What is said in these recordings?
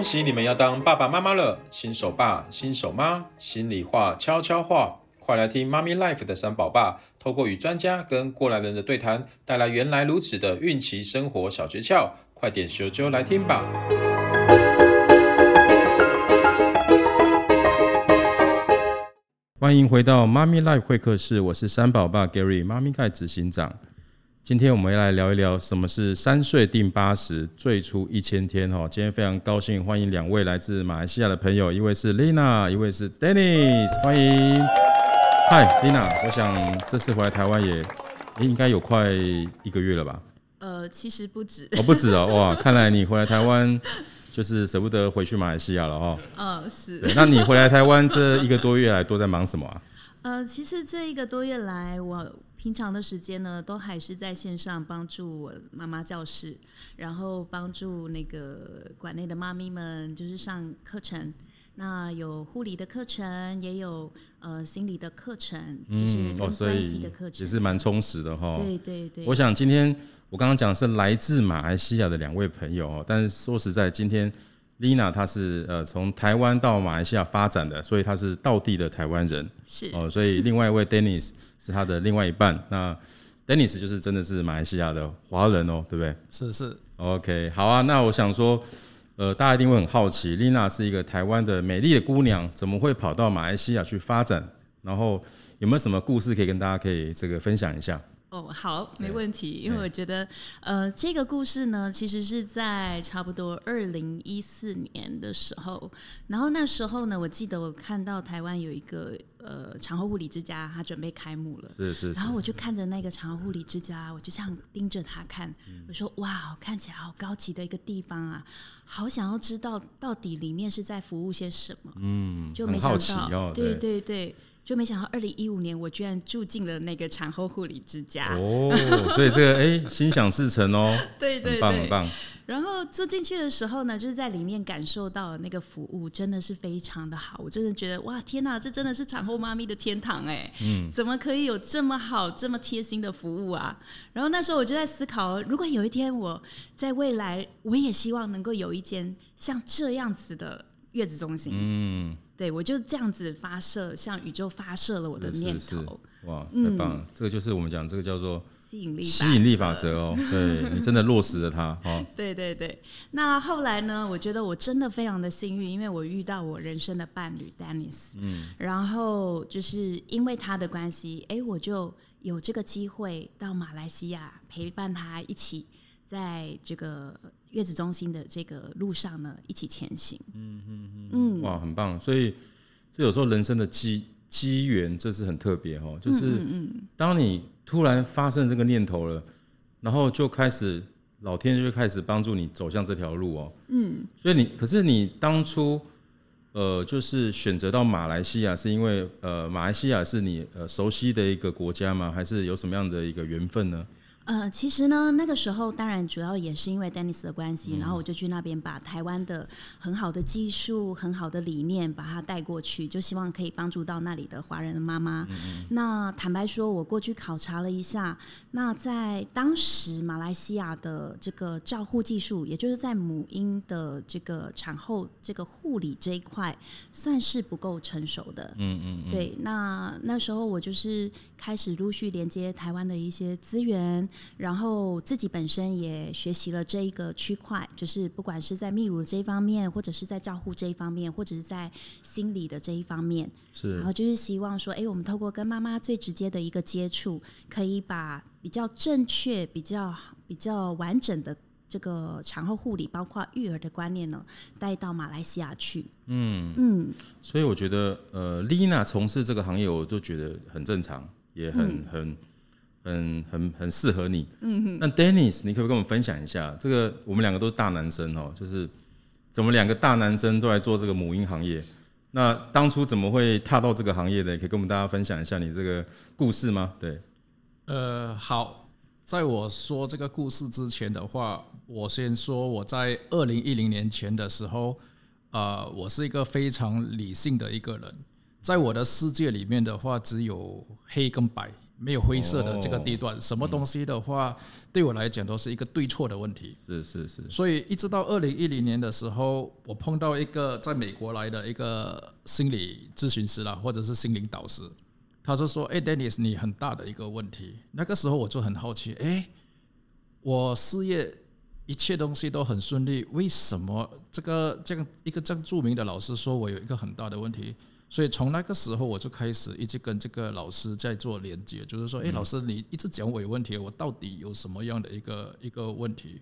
恭喜你们要当爸爸妈妈了，新手爸、新手妈，心里话、悄悄话，快来听妈咪 Life 的三宝爸，透过与专家跟过来人的对谈，带来原来如此的孕期生活小诀窍，快点咻啾来听吧！欢迎回到妈咪 Life 会客室，我是三宝爸 Gary，妈咪盖执行长。今天我们要来聊一聊什么是三岁定八十，最初一千天哈。今天非常高兴欢迎两位来自马来西亚的朋友，一位是 Lina，一位是 Dennis，欢迎。嗨，Lina，我想这次回来台湾也应该有快一个月了吧？呃，其实不止。哦，不止哦，哇，看来你回来台湾就是舍不得回去马来西亚了 哦。嗯，是。那你回来台湾这一个多月来都在忙什么啊？呃，其实这一个多月来我。平常的时间呢，都还是在线上帮助我妈妈教室，然后帮助那个馆内的妈咪们，就是上课程。那有护理的课程，也有呃心理的课程，就是跟关系的课程，也是蛮充实的哈。对对对。我想今天我刚刚讲是来自马来西亚的两位朋友哦，但是说实在，今天 Lina 她是呃从台湾到马来西亚发展的，所以她是道地的台湾人。是哦，所以另外一位 Dennis。是她的另外一半，那 Dennis 就是真的是马来西亚的华人哦，对不对？是是，OK，好啊。那我想说，呃，大家一定会很好奇，Lina 是一个台湾的美丽的姑娘，怎么会跑到马来西亚去发展？然后有没有什么故事可以跟大家可以这个分享一下？哦，好，没问题。因为我觉得，呃，这个故事呢，其实是在差不多二零一四年的时候，然后那时候呢，我记得我看到台湾有一个呃产后护理之家，它准备开幕了，是是，是。然后我就看着那个产后护理之家，我就这样盯着它看，嗯、我说哇，看起来好高级的一个地方啊，好想要知道到底里面是在服务些什么，嗯，就没想到，哦、对对对。就没想到，二零一五年我居然住进了那个产后护理之家哦，所以这个哎、欸，心想事成哦，对对对，很棒很棒。然后住进去的时候呢，就是在里面感受到那个服务真的是非常的好，我真的觉得哇，天哪，这真的是产后妈咪的天堂哎，嗯，怎么可以有这么好、这么贴心的服务啊？然后那时候我就在思考，如果有一天我在未来，我也希望能够有一间像这样子的月子中心，嗯。对，我就这样子发射，向宇宙发射了我的念头。是是是哇，太棒了！嗯、这个就是我们讲这个叫做吸引力吸引力法则哦。对，你真的落实了它哦。对对对。那后来呢？我觉得我真的非常的幸运，因为我遇到我人生的伴侣 Dennis。嗯。然后就是因为他的关系，哎，我就有这个机会到马来西亚陪伴他一起。在这个月子中心的这个路上呢，一起前行。嗯嗯嗯，嗯哇，很棒！所以这有时候人生的机机缘，这是很特别哦。就是当你突然发生这个念头了，然后就开始老天就开始帮助你走向这条路哦。嗯，所以你可是你当初呃，就是选择到马来西亚，是因为呃，马来西亚是你呃熟悉的一个国家吗？还是有什么样的一个缘分呢？呃，其实呢，那个时候当然主要也是因为 Dennis 的关系，嗯、然后我就去那边把台湾的很好的技术、很好的理念把它带过去，就希望可以帮助到那里的华人的妈妈。嗯、那坦白说，我过去考察了一下，那在当时马来西亚的这个照护技术，也就是在母婴的这个产后这个护理这一块，算是不够成熟的。嗯嗯，嗯对，那那时候我就是开始陆续连接台湾的一些资源。然后自己本身也学习了这一个区块，就是不管是在泌乳这一方面，或者是在照护这一方面，或者是在心理的这一方面，是。然后就是希望说，哎，我们透过跟妈妈最直接的一个接触，可以把比较正确、比较比较完整的这个产后护理，包括育儿的观念呢，带到马来西亚去。嗯嗯。所以我觉得，呃，Lina 从事这个行业，我就觉得很正常，也很、嗯、很。很很很适合你。嗯哼。那 Dennis，你可不可以跟我们分享一下？这个我们两个都是大男生哦，就是怎么两个大男生都来做这个母婴行业？那当初怎么会踏到这个行业的？可以跟我们大家分享一下你这个故事吗？对。呃，好，在我说这个故事之前的话，我先说我在二零一零年前的时候，呃，我是一个非常理性的一个人，在我的世界里面的话，只有黑跟白。没有灰色的这个地段，哦、什么东西的话，嗯、对我来讲都是一个对错的问题。是是是。所以一直到二零一零年的时候，我碰到一个在美国来的一个心理咨询师啦，或者是心灵导师，他就说：“哎，Dennis，你很大的一个问题。”那个时候我就很好奇，哎，我事业一切东西都很顺利，为什么这个这样一个这样著名的老师说我有一个很大的问题？所以从那个时候我就开始一直跟这个老师在做连接，就是说，哎，老师你一直讲我有问题，我到底有什么样的一个一个问题？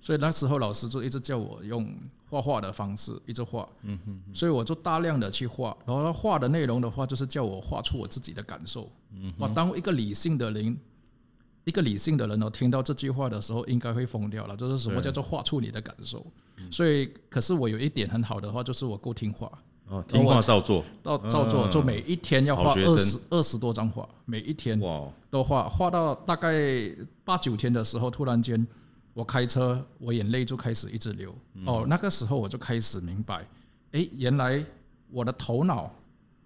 所以那时候老师就一直叫我用画画的方式一直画，嗯哼，所以我就大量的去画，然后他画的内容的话就是叫我画出我自己的感受。嗯，哇，当一个理性的人，一个理性的人哦，听到这句话的时候应该会疯掉了，就是什么叫做画出你的感受？所以，可是我有一点很好的话，就是我够听话。哦，听话照做，照照做，就每一天要画二十二十多张画，每一天都画，画到大概八九天的时候，突然间我开车，我眼泪就开始一直流。哦，那个时候我就开始明白，哎，原来我的头脑，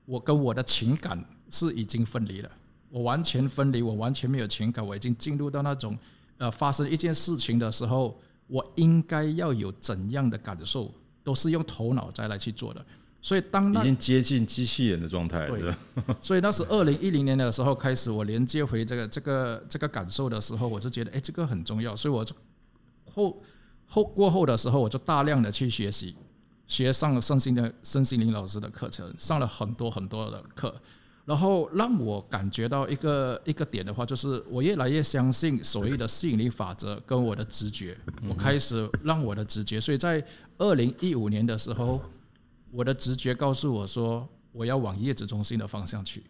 我跟我的情感是已经分离了，我完全分离，我完全没有情感，我已经进入到那种，呃，发生一件事情的时候，我应该要有怎样的感受，都是用头脑再来去做的。所以当那已经接近机器人的状态，对，所以那是二零一零年的时候开始，我连接回这个这个这个感受的时候，我就觉得，哎，这个很重要。所以我就后后过后的时候，我就大量的去学习，学上了身心的身心灵老师的课程，上了很多很多的课，然后让我感觉到一个一个点的话，就是我越来越相信所谓的吸引力法则跟我的直觉，我开始让我的直觉，所以在二零一五年的时候。我的直觉告诉我说，我要往叶子中心的方向去，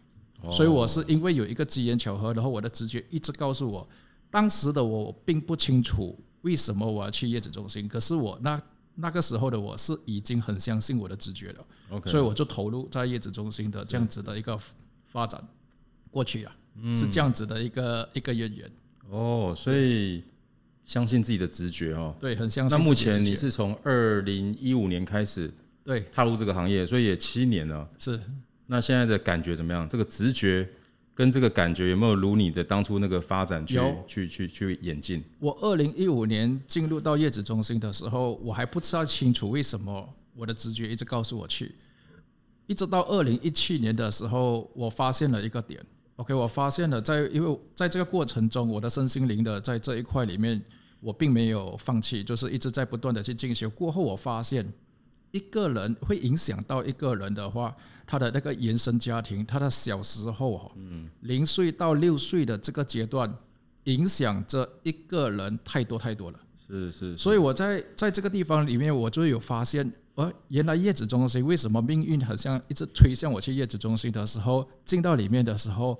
所以我是因为有一个机缘巧合，然后我的直觉一直告诉我，当时的我并不清楚为什么我要去叶子中心，可是我那那个时候的我是已经很相信我的直觉了，所以我就投入在叶子中心的这样子的一个发展过去啊，是这样子的一个一个渊源。哦，所以相信自己的直觉哦，对，很相信。那目前你是从二零一五年开始。对，踏入这个行业，所以也七年了。是，那现在的感觉怎么样？这个直觉跟这个感觉有没有如你的当初那个发展去去去去演进？我二零一五年进入到叶子中心的时候，我还不知道清楚为什么我的直觉一直告诉我去，一直到二零一七年的时候，我发现了一个点。OK，我发现了在因为在这个过程中，我的身心灵的在这一块里面，我并没有放弃，就是一直在不断的去进修。过后我发现。一个人会影响到一个人的话，他的那个原生家庭，他的小时候，嗯，零岁到六岁的这个阶段，影响着一个人太多太多了。是是，所以我在在这个地方里面，我就有发现，呃，原来月子中心为什么命运好像一直推向我去月子中心的时候，进到里面的时候，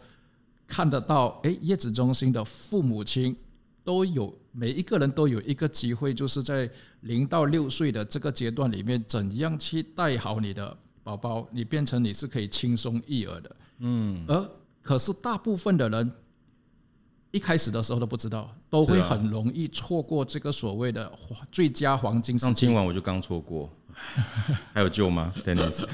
看得到，诶，月子中心的父母亲。都有每一个人都有一个机会，就是在零到六岁的这个阶段里面，怎样去带好你的宝宝，你变成你是可以轻松育儿的。嗯，而可是大部分的人一开始的时候都不知道，都会很容易错过这个所谓的最佳黄金时间。上今晚我就刚错过。还有救吗，Dennis？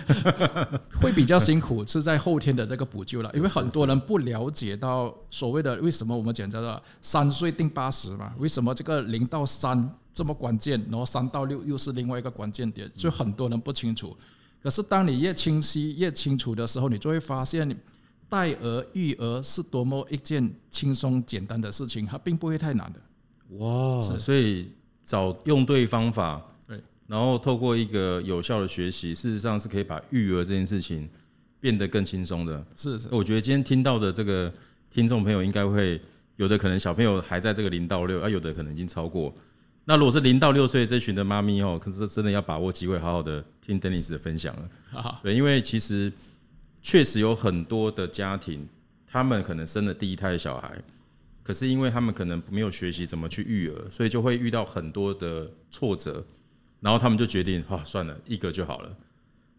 会比较辛苦，是在后天的这个补救了，因为很多人不了解到所谓的为什么我们讲叫做三岁定八十嘛？为什么这个零到三这么关键，然后三到六又是另外一个关键点？所以很多人不清楚。可是当你越清晰、越清楚的时候，你就会发现，带儿育儿是多么一件轻松简单的事情，它并不会太难的。哇，所以找用对方法。然后透过一个有效的学习，事实上是可以把育儿这件事情变得更轻松的。是是，我觉得今天听到的这个听众朋友应该会有的可能小朋友还在这个零到六，啊有的可能已经超过。那如果是零到六岁这群的妈咪哦，可是真的要把握机会，好好的听 Dennis 的分享了。好好对，因为其实确实有很多的家庭，他们可能生了第一胎的小孩，可是因为他们可能没有学习怎么去育儿，所以就会遇到很多的挫折。然后他们就决定，啊，算了，一个就好了。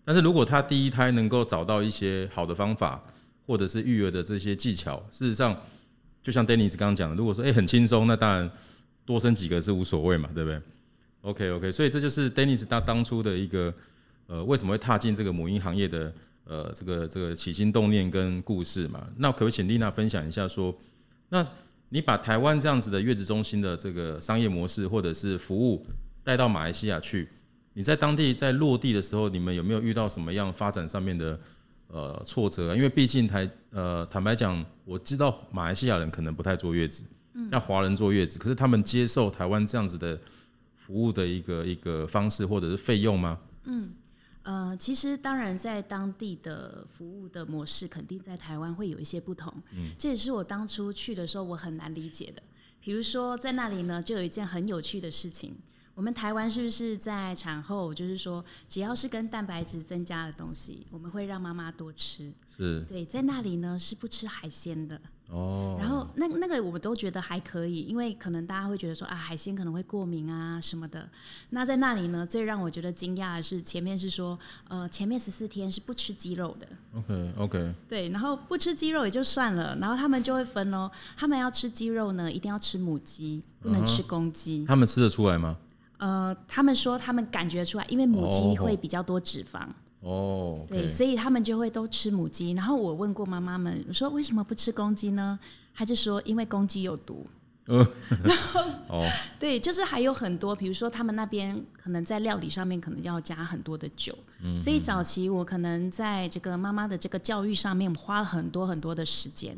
但是如果他第一胎能够找到一些好的方法，或者是育儿的这些技巧，事实上，就像 Dennis 刚刚讲的，如果说诶很轻松，那当然多生几个是无所谓嘛，对不对？OK OK，所以这就是 Dennis 他当初的一个呃为什么会踏进这个母婴行业的呃这个这个起心动念跟故事嘛。那可不可以请丽娜分享一下说，那你把台湾这样子的月子中心的这个商业模式或者是服务带到马来西亚去，你在当地在落地的时候，你们有没有遇到什么样发展上面的呃挫折？因为毕竟台呃坦白讲，我知道马来西亚人可能不太坐月子，那华人坐月子，可是他们接受台湾这样子的服务的一个一个方式或者是费用吗？嗯。呃，其实当然，在当地的服务的模式，肯定在台湾会有一些不同。嗯，这也是我当初去的时候，我很难理解的。比如说，在那里呢，就有一件很有趣的事情。我们台湾是不是在产后，就是说，只要是跟蛋白质增加的东西，我们会让妈妈多吃。是。对，在那里呢，是不吃海鲜的。哦，然后那那个我们都觉得还可以，因为可能大家会觉得说啊，海鲜可能会过敏啊什么的。那在那里呢，最让我觉得惊讶的是前面是说，呃，前面十四天是不吃鸡肉的。OK OK。对，然后不吃鸡肉也就算了，然后他们就会分哦，他们要吃鸡肉呢，一定要吃母鸡，不能吃公鸡。他们吃得出来吗？呃，他们说他们感觉出来，因为母鸡会比较多脂肪。哦，对，所以他们就会都吃母鸡。然后我问过妈妈们，我说为什么不吃公鸡呢？他就说因为公鸡有毒。然 后哦，对，就是还有很多，比如说他们那边可能在料理上面可能要加很多的酒。嗯，所以早期我可能在这个妈妈的这个教育上面花了很多很多的时间。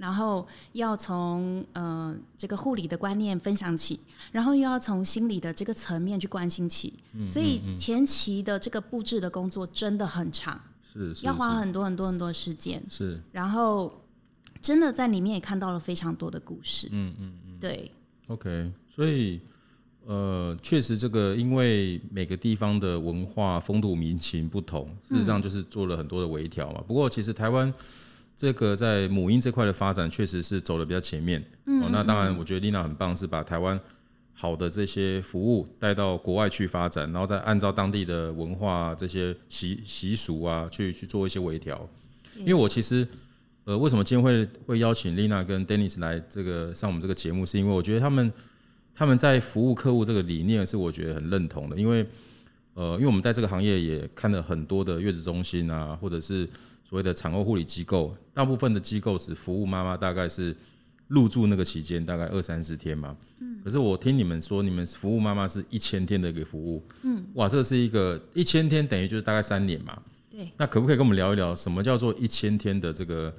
然后要从呃这个护理的观念分享起，然后又要从心理的这个层面去关心起，嗯、所以前期的这个布置的工作真的很长，是，是要花很多很多很多时间，是，然后真的在里面也看到了非常多的故事，嗯嗯嗯，对，OK，所以呃确实这个因为每个地方的文化风土民情不同，事实上就是做了很多的微调嘛。嗯、不过其实台湾。这个在母婴这块的发展确实是走的比较前面。嗯，嗯，哦，那当然，我觉得丽娜很棒，是把台湾好的这些服务带到国外去发展，然后再按照当地的文化这些习习俗啊，去去做一些微调。因为我其实，呃，为什么今天会会邀请丽娜跟 Dennis 来这个上我们这个节目，是因为我觉得他们他们在服务客户这个理念是我觉得很认同的。因为，呃，因为我们在这个行业也看了很多的月子中心啊，或者是。所谓的产后护理机构，大部分的机构只服务妈妈，大概是入住那个期间，大概二三十天嘛。嗯。可是我听你们说，你们服务妈妈是一千天的一个服务。嗯。哇，这是一个一千天，等于就是大概三年嘛。对。那可不可以跟我们聊一聊，什么叫做一千天的这个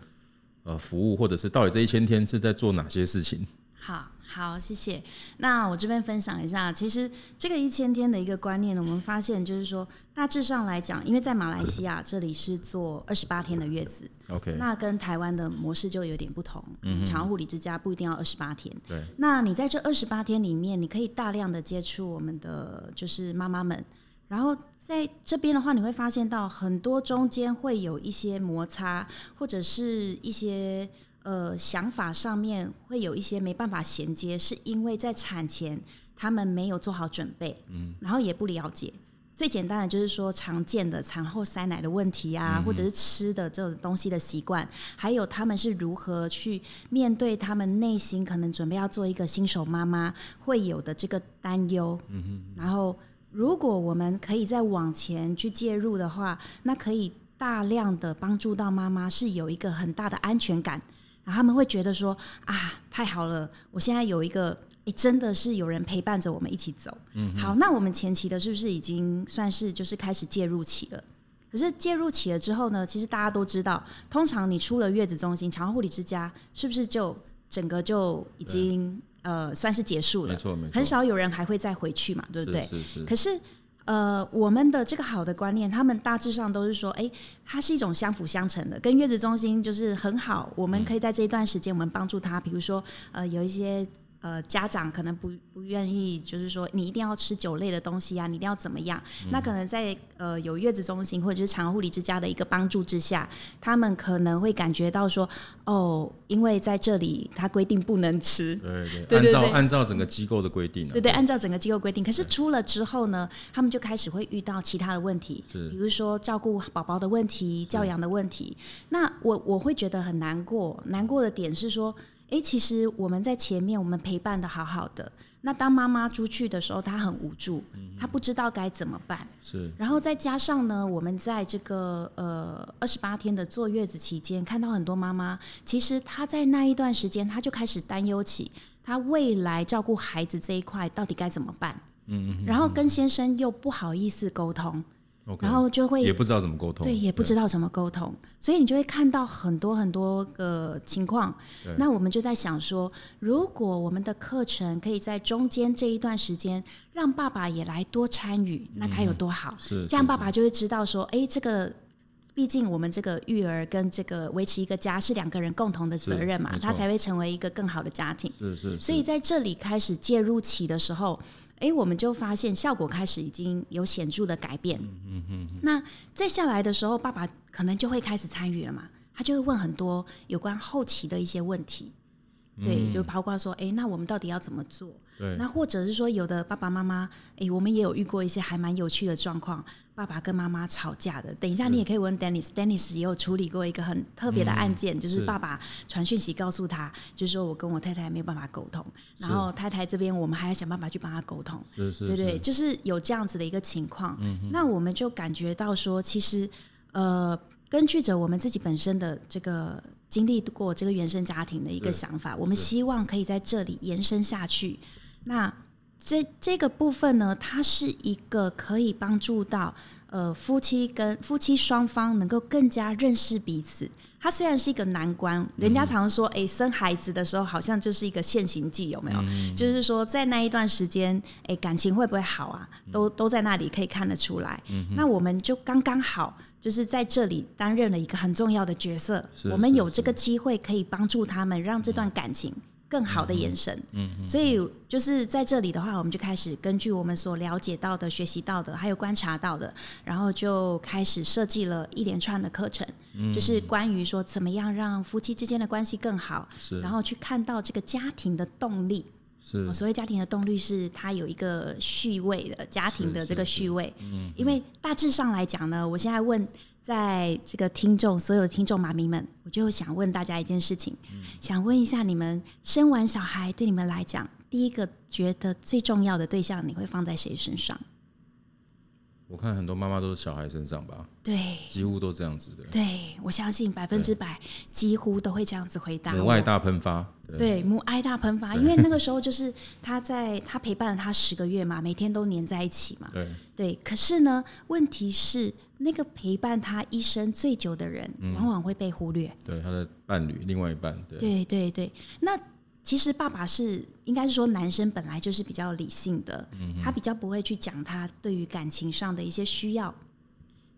呃服务，或者是到底这一千天是在做哪些事情？好。好，谢谢。那我这边分享一下，其实这个一千天的一个观念呢，我们发现就是说，大致上来讲，因为在马来西亚这里是做二十八天的月子，OK，那跟台湾的模式就有点不同。嗯，产后护理之家不一定要二十八天。对。那你在这二十八天里面，你可以大量的接触我们的就是妈妈们，然后在这边的话，你会发现到很多中间会有一些摩擦，或者是一些。呃，想法上面会有一些没办法衔接，是因为在产前他们没有做好准备，嗯，然后也不了解。最简单的就是说常见的产后塞奶的问题啊，嗯、或者是吃的这种东西的习惯，还有他们是如何去面对他们内心可能准备要做一个新手妈妈会有的这个担忧，嗯哼。然后，如果我们可以再往前去介入的话，那可以大量的帮助到妈妈，是有一个很大的安全感。然后他们会觉得说啊，太好了，我现在有一个，诶，真的是有人陪伴着我们一起走。嗯，好，那我们前期的是不是已经算是就是开始介入期了？可是介入期了之后呢，其实大家都知道，通常你出了月子中心、产后护理之家，是不是就整个就已经呃算是结束了？没错，没错，很少有人还会再回去嘛，对不对？是是是。可是。呃，我们的这个好的观念，他们大致上都是说，哎，它是一种相辅相成的，跟月子中心就是很好。我们可以在这一段时间，我们帮助他，比如说，呃，有一些。呃，家长可能不不愿意，就是说你一定要吃酒类的东西啊，你一定要怎么样？嗯、那可能在呃有月子中心或者就是产后护理之家的一个帮助之下，他们可能会感觉到说，哦，因为在这里他规定不能吃，对 对，按照按照整个机构的规定、啊，对对，按照整个机构规定。可是出了之后呢，他们就开始会遇到其他的问题，比如说照顾宝宝的问题、教养的问题。那我我会觉得很难过，难过的点是说。哎，其实我们在前面我们陪伴的好好的。那当妈妈出去的时候，她很无助，她不知道该怎么办。是。然后再加上呢，我们在这个呃二十八天的坐月子期间，看到很多妈妈，其实她在那一段时间，她就开始担忧起她未来照顾孩子这一块到底该怎么办。嗯嗯。然后跟先生又不好意思沟通。Okay, 然后就会也不知道怎么沟通，对，也不知道怎么沟通，所以你就会看到很多很多个情况。那我们就在想说，如果我们的课程可以在中间这一段时间让爸爸也来多参与，那该有多好！是这样，爸爸就会知道说，哎，这个毕竟我们这个育儿跟这个维持一个家是两个人共同的责任嘛，他才会成为一个更好的家庭。是是。所以在这里开始介入起的时候。哎，我们就发现效果开始已经有显著的改变。嗯嗯。那再下来的时候，爸爸可能就会开始参与了嘛，他就会问很多有关后期的一些问题。对，就包括说，哎，那我们到底要怎么做？对。那或者是说，有的爸爸妈妈，哎，我们也有遇过一些还蛮有趣的状况，爸爸跟妈妈吵架的。等一下，你也可以问 Dennis，Dennis 也有处理过一个很特别的案件，就是爸爸传讯息告诉他，就是说我跟我太太没有办法沟通，然后太太这边我们还要想办法去帮他沟通。是是。对对，就是有这样子的一个情况。嗯。那我们就感觉到说，其实，呃，根据着我们自己本身的这个。经历过这个原生家庭的一个想法，我们希望可以在这里延伸下去。那这这个部分呢，它是一个可以帮助到呃夫妻跟夫妻双方能够更加认识彼此。它虽然是一个难关，人家常说，哎，生孩子的时候好像就是一个现行记，有没有？就是说在那一段时间，哎，感情会不会好啊？都都在那里可以看得出来。那我们就刚刚好。就是在这里担任了一个很重要的角色，我们有这个机会可以帮助他们，让这段感情更好的眼神。嗯，所以就是在这里的话，我们就开始根据我们所了解到的、学习到的，还有观察到的，然后就开始设计了一连串的课程，就是关于说怎么样让夫妻之间的关系更好，然后去看到这个家庭的动力。是，所谓家庭的动力是它有一个序位的家庭的这个序位，嗯，因为大致上来讲呢，我现在问在这个听众所有听众妈咪们，我就想问大家一件事情，嗯，想问一下你们生完小孩对你们来讲，第一个觉得最重要的对象，你会放在谁身上？我看很多妈妈都是小孩身上吧，对，几乎都这样子的。对，我相信百分之百几乎都会这样子回答。母爱大喷发，对，母爱大喷发，因为那个时候就是他在他陪伴了他十个月嘛，每天都黏在一起嘛。对对，可是呢，问题是那个陪伴他一生最久的人，往往会被忽略。嗯、对他的伴侣，另外一半。对对对对，那。其实爸爸是应该是说，男生本来就是比较理性的，他比较不会去讲他对于感情上的一些需要。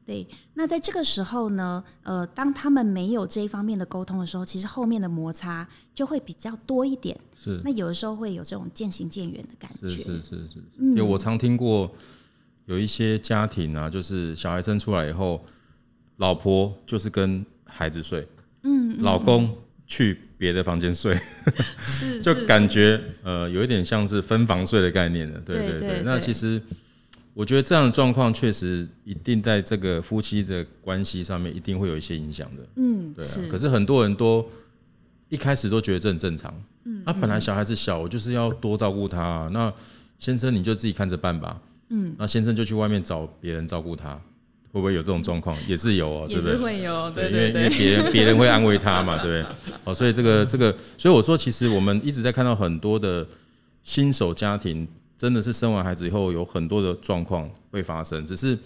对，那在这个时候呢，呃，当他们没有这一方面的沟通的时候，其实后面的摩擦就会比较多一点。是，那有的时候会有这种渐行渐远的感觉。是是是是，因为我常听过有一些家庭啊，就是小孩生出来以后，老婆就是跟孩子睡，嗯，老公去。别的房间睡，就感觉呃有一点像是分房睡的概念了。对对对，那其实我觉得这样的状况确实一定在这个夫妻的关系上面一定会有一些影响的。嗯，对啊。可是很多人都一开始都觉得这很正常。嗯，啊，本来小孩子小，我就是要多照顾他啊。那先生你就自己看着办吧。嗯，那先生就去外面找别人照顾他。会不会有这种状况？也是有哦，对不对？也是会有，对，对，对，因为因为别人别人会安慰他嘛，对不对？哦，所以这个这个，所以我说，其实我们一直在看到很多的新手家庭，真的是生完孩子以后有很多的状况会发生，只是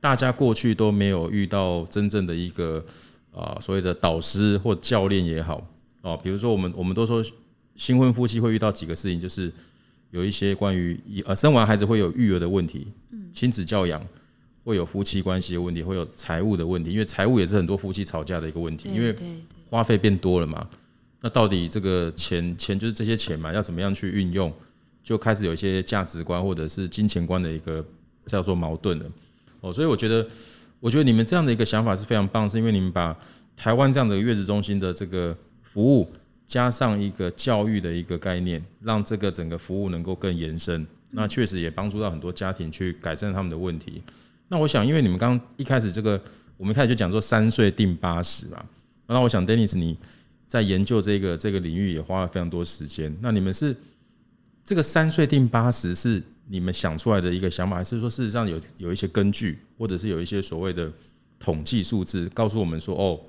大家过去都没有遇到真正的一个啊所谓的导师或教练也好哦，比如说我们我们都说新婚夫妻会遇到几个事情，就是有一些关于呃生完孩子会有育儿的问题，亲子教养。会有夫妻关系的问题，会有财务的问题，因为财务也是很多夫妻吵架的一个问题，因为花费变多了嘛。那到底这个钱钱就是这些钱嘛，要怎么样去运用，就开始有一些价值观或者是金钱观的一个叫做矛盾了。哦，所以我觉得，我觉得你们这样的一个想法是非常棒，是因为你们把台湾这样的月子中心的这个服务加上一个教育的一个概念，让这个整个服务能够更延伸。那确实也帮助到很多家庭去改善他们的问题。那我想，因为你们刚一开始这个，我们一开始就讲说三岁定八十嘛。那我想，Dennis，你在研究这个这个领域也花了非常多时间。那你们是这个三岁定八十是你们想出来的一个想法，还是说事实上有有一些根据，或者是有一些所谓的统计数字告诉我们说，哦，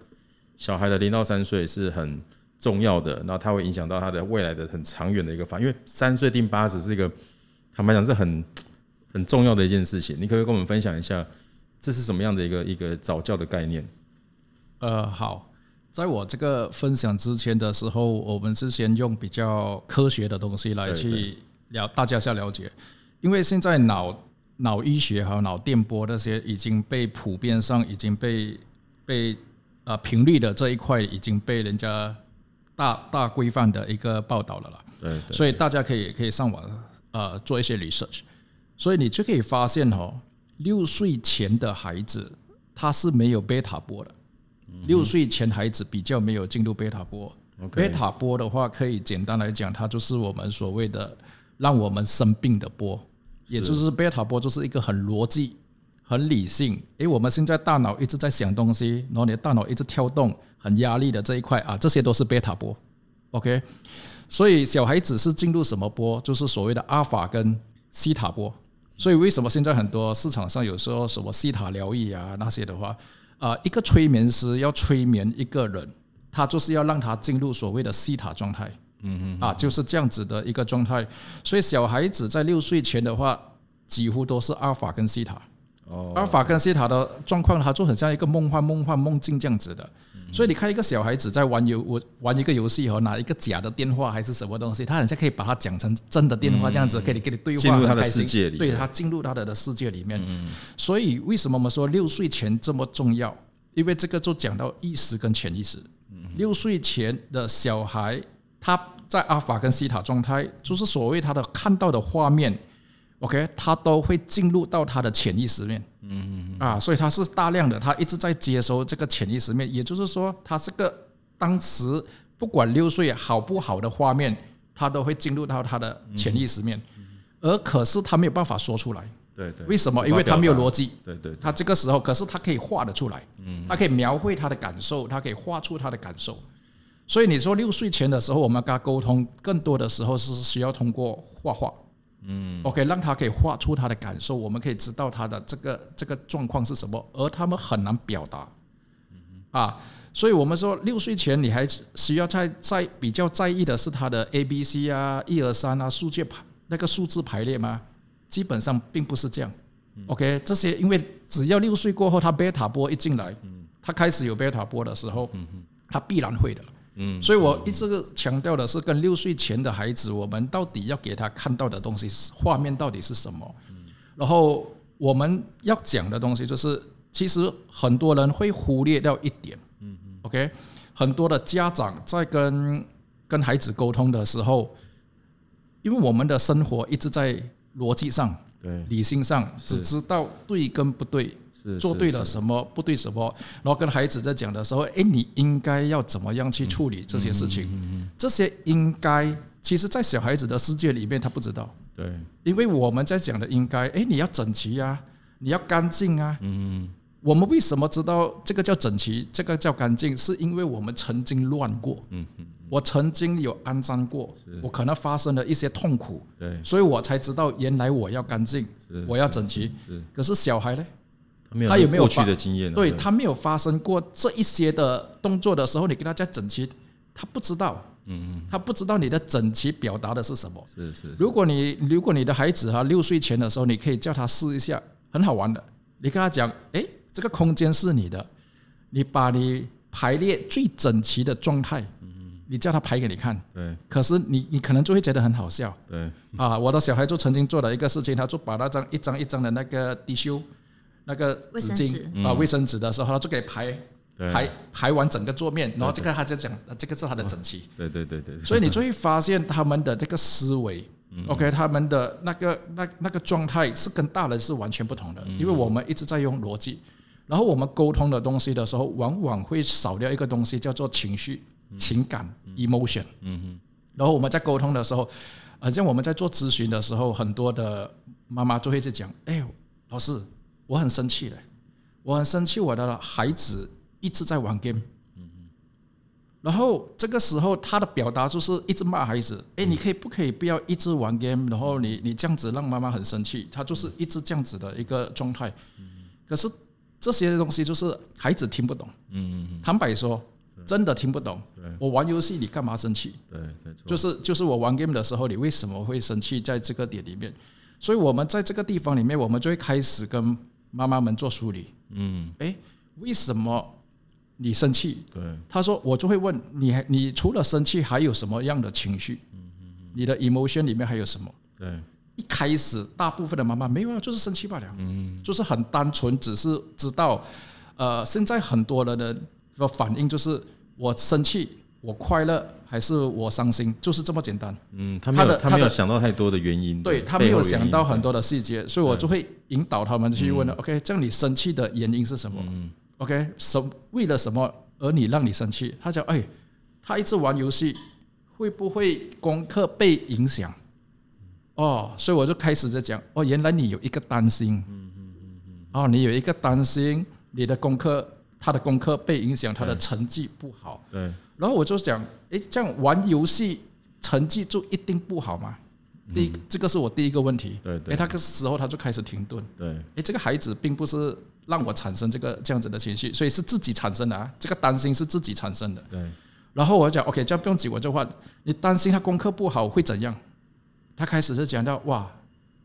小孩的零到三岁是很重要的，然后它会影响到他的未来的很长远的一个发展。因为三岁定八十是一个坦白讲是很很重要的一件事情。你可不可以跟我们分享一下，这是什么样的一个一个早教的概念？呃，好，在我这个分享之前的时候，我们是先用比较科学的东西来去了大家下了解，因为现在脑脑医学还有脑电波那些已经被普遍上已经被被呃频率的这一块已经被人家大大规范的一个报道了啦，对，所以大家可以可以上网呃做一些 research，所以你就可以发现哦，六岁前的孩子他是没有贝塔波的。六岁前孩子比较没有进入贝塔波，贝塔波的话，可以简单来讲，它就是我们所谓的让我们生病的波，也就是贝塔波就是一个很逻辑、很理性。诶，我们现在大脑一直在想东西，然后你的大脑一直跳动，很压力的这一块啊，这些都是贝塔波。OK，所以小孩子是进入什么波？就是所谓的阿法跟西塔波。所以为什么现在很多市场上有时候什么西塔疗愈啊那些的话？啊，一个催眠师要催眠一个人，他就是要让他进入所谓的西塔状态，嗯嗯，啊，就是这样子的一个状态。所以小孩子在六岁前的话，几乎都是阿尔法跟西塔。哦，阿尔法跟西塔的状况，它就很像一个梦幻、梦幻、梦境这样子的。所以你看一个小孩子在玩游，我玩一个游戏和拿一个假的电话还是什么东西，他很像可以把它讲成真的电话这样子，可以跟你对话，进入他的世界里，对他进入他的的世界里面。所以为什么我们说六岁前这么重要？因为这个就讲到意识跟潜意识。六岁前的小孩，他在阿尔法跟西塔状态，就是所谓他的看到的画面，OK，他都会进入到他的潜意识面。嗯嗯嗯啊，所以他是大量的，他一直在接收这个潜意识面，也就是说，他这个当时不管六岁好不好的画面，他都会进入到他的潜意识面，而可是他没有办法说出来。对对。为什么？因为他没有逻辑。对对。他这个时候，可是他可以画得出来。嗯。他可以描绘他的感受，他可以画出他的感受。所以你说六岁前的时候，我们跟他沟通，更多的时候是需要通过画画。嗯，OK，让他可以画出他的感受，我们可以知道他的这个这个状况是什么，而他们很难表达。啊，所以我们说六岁前你还需要在在比较在意的是他的 A B C 啊，一二三啊，数据排那个数字排列吗？基本上并不是这样。OK，这些因为只要六岁过后，他贝塔波一进来，他开始有贝塔波的时候，他必然会的。嗯，所以我一直强调的是，跟六岁前的孩子，我们到底要给他看到的东西，画面到底是什么？然后我们要讲的东西，就是其实很多人会忽略掉一点。嗯嗯，OK，很多的家长在跟跟孩子沟通的时候，因为我们的生活一直在逻辑上、对理性上，只知道对跟不对。做对了什么，不对什么，然后跟孩子在讲的时候，诶，你应该要怎么样去处理这些事情？这些应该，其实，在小孩子的世界里面，他不知道。对，因为我们在讲的应该，诶，你要整齐啊，你要干净啊。嗯。我们为什么知道这个叫整齐，这个叫干净？是因为我们曾经乱过。嗯嗯。我曾经有肮脏过，我可能发生了一些痛苦。对。所以我才知道，原来我要干净，我要整齐。可是小孩呢？他有没有过去的经验？对，他没有发生过这一些的动作的时候，你跟他讲整齐，他不知道。嗯，他不知道你的整齐表达的是什么。是是。如果你如果你的孩子哈六岁前的时候，你可以叫他试一下，很好玩的。你跟他讲，哎，这个空间是你的，你把你排列最整齐的状态，你叫他排给你看。对。可是你你可能就会觉得很好笑。对。啊，我的小孩就曾经做了一个事情，他就把那张一张一张的那个滴修。那个纸巾啊，卫生纸的时候，他就给排排排完整个桌面，然后这个他就讲，这个是他的整齐。对对对对。所以你就会发现他们的这个思维，OK，他们的那个那那个状态是跟大人是完全不同的，因为我们一直在用逻辑，然后我们沟通的东西的时候，往往会少掉一个东西，叫做情绪、情感、emotion。嗯嗯。然后我们在沟通的时候，好像我们在做咨询的时候，很多的妈妈就会去讲，哎，老师。我很生气的，我很生气，我的孩子一直在玩 game，然后这个时候他的表达就是一直骂孩子，哎，你可以不可以不要一直玩 game？然后你你这样子让妈妈很生气，他就是一直这样子的一个状态。可是这些东西就是孩子听不懂。嗯嗯。坦白说，真的听不懂。我玩游戏，你干嘛生气？对，就是就是我玩 game 的时候，你为什么会生气？在这个点里面，所以我们在这个地方里面，我们就会开始跟妈妈们做梳理。嗯。哎，为什么？你生气，对，他说我就会问你，你除了生气还有什么样的情绪？嗯嗯你的 emotion 里面还有什么？对，一开始大部分的妈妈没有啊，就是生气罢了，嗯，就是很单纯，只是知道，呃，现在很多人的反应就是我生气，我快乐还是我伤心，就是这么简单。嗯，他没有，他没有想到太多的原因，对，他没有想到很多的细节，所以我就会引导他们去问了，OK，这样你生气的原因是什么？OK，什为了什么而你让你生气？他讲，哎，他一直玩游戏，会不会功课被影响？哦，所以我就开始在讲，哦，原来你有一个担心，嗯嗯嗯嗯哦，你有一个担心，你的功课，他的功课被影响，他的成绩不好。对。然后我就讲，哎，这样玩游戏成绩就一定不好吗？第一，这个是我第一个问题。对对。哎，他这个时候他就开始停顿。对。哎，这个孩子并不是。让我产生这个这样子的情绪，所以是自己产生的啊，这个担心是自己产生的。对。然后我讲，OK，这样不用急，我就话，你担心他功课不好会怎样？他开始是讲到，哇，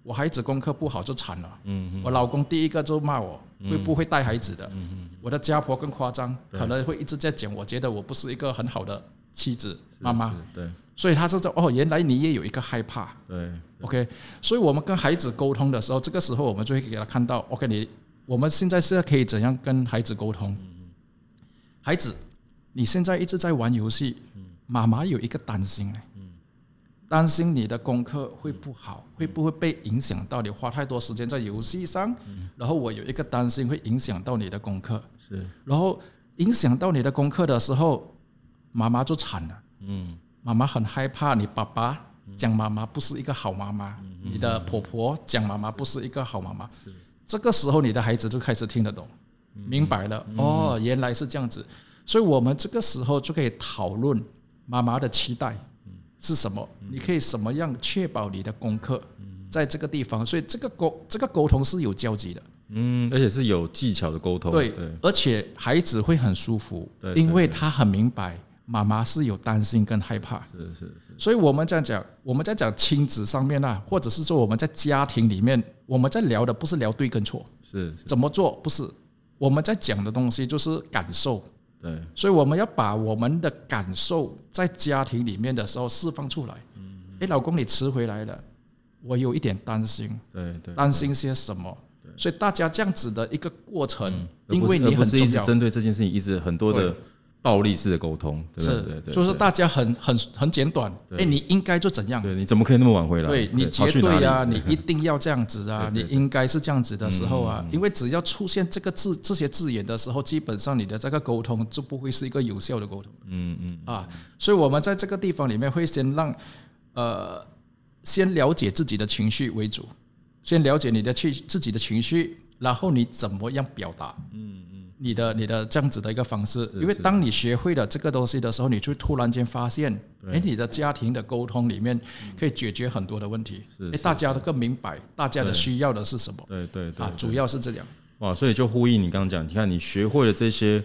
我孩子功课不好就惨了。嗯。我老公第一个就骂我，会不会带孩子的？嗯。我的家婆更夸张，可能会一直在讲，我觉得我不是一个很好的妻子妈妈。对。所以他就说，哦，原来你也有一个害怕。对。OK，所以我们跟孩子沟通的时候，这个时候我们就会给他看到，OK，你。我们现在是可以怎样跟孩子沟通？孩子，你现在一直在玩游戏，妈妈有一个担心，担心你的功课会不好，会不会被影响到？你花太多时间在游戏上，然后我有一个担心会影响到你的功课，是，然后影响到你的功课的时候，妈妈就惨了，嗯，妈妈很害怕你爸爸讲妈妈不是一个好妈妈，你的婆婆讲妈妈不是一个好妈妈。这个时候，你的孩子就开始听得懂，明白了。哦，原来是这样子，所以我们这个时候就可以讨论妈妈的期待是什么，你可以什么样确保你的功课在这个地方，所以这个沟这个沟通是有交集的，嗯，而且是有技巧的沟通，对，而且孩子会很舒服，因为他很明白。妈妈是有担心跟害怕，是是是，所以我们这样讲，我们在讲亲子上面啊，或者是说我们在家庭里面，我们在聊的不是聊对跟错，是。怎么做？不是，我们在讲的东西就是感受，对，所以我们要把我们的感受在家庭里面的时候释放出来。嗯哎，老公你迟回来了，我有一点担心，对对，担心些什么？所以大家这样子的一个过程，因为你很重要，针对这件事情一直很多的。暴力式的沟通是，对对，就是大家很很很简短。哎，你应该就怎样？对，你怎么可以那么晚回来？对你绝对啊，你一定要这样子啊，你应该是这样子的时候啊，因为只要出现这个字这些字眼的时候，基本上你的这个沟通就不会是一个有效的沟通。嗯嗯啊，所以我们在这个地方里面会先让呃先了解自己的情绪为主，先了解你的去自己的情绪，然后你怎么样表达？嗯。你的你的这样子的一个方式，因为当你学会了这个东西的时候，你就突然间发现，哎，你的家庭的沟通里面可以解决很多的问题，哎，大家都更明白大家的需要的是什么，对对对，啊，主要是这样。哇，所以就呼应你刚刚讲，你看你学会了这些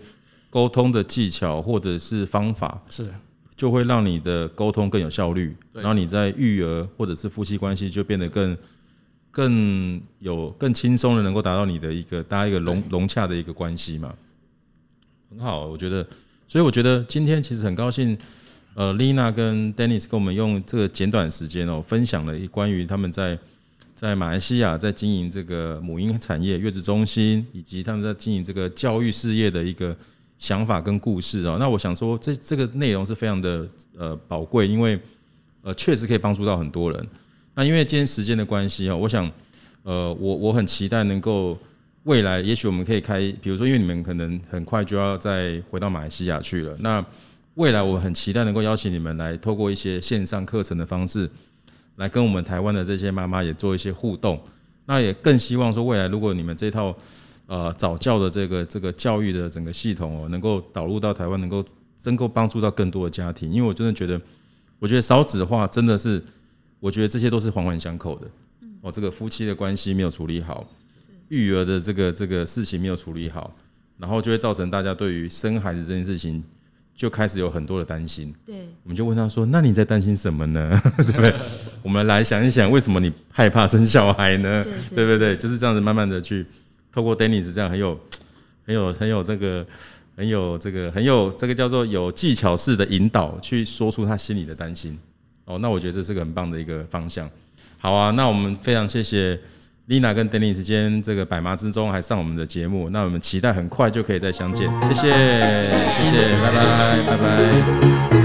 沟通的技巧或者是方法，是。就会让你的沟通更有效率，然后你在育儿或者是夫妻关系就变得更。更有更轻松的，能够达到你的一个大家一个融融洽的一个关系嘛，很好，我觉得，所以我觉得今天其实很高兴，呃，Lena 跟 Dennis 跟我们用这个简短时间哦，分享了一关于他们在在马来西亚在经营这个母婴产业月子中心，以及他们在经营这个教育事业的一个想法跟故事哦。那我想说，这这个内容是非常的呃宝贵，因为呃确实可以帮助到很多人。那因为今天时间的关系啊，我想，呃，我我很期待能够未来，也许我们可以开，比如说，因为你们可能很快就要再回到马来西亚去了。那未来我很期待能够邀请你们来，透过一些线上课程的方式，来跟我们台湾的这些妈妈也做一些互动。那也更希望说，未来如果你们这套呃早教的这个这个教育的整个系统哦，能够导入到台湾，能够能够帮助到更多的家庭。因为我真的觉得，我觉得少子的话，真的是，我觉得这些都是环环相扣的。嗯哦，这个夫妻的关系没有处理好，育儿的这个这个事情没有处理好，然后就会造成大家对于生孩子这件事情就开始有很多的担心。对，我们就问他说：“那你在担心什么呢？对不对？我们来想一想，为什么你害怕生小孩呢？对，对，对不对？就是这样子，慢慢的去透过 Dennis 这样很有、很有、很有这个、很有这个、很有这个叫做有技巧式的引导，去说出他心里的担心。哦，那我觉得这是个很棒的一个方向。”好啊，那我们非常谢谢丽娜跟 Denny 之间这个百忙之中还上我们的节目，那我们期待很快就可以再相见，谢谢，谢谢，拜拜，拜拜。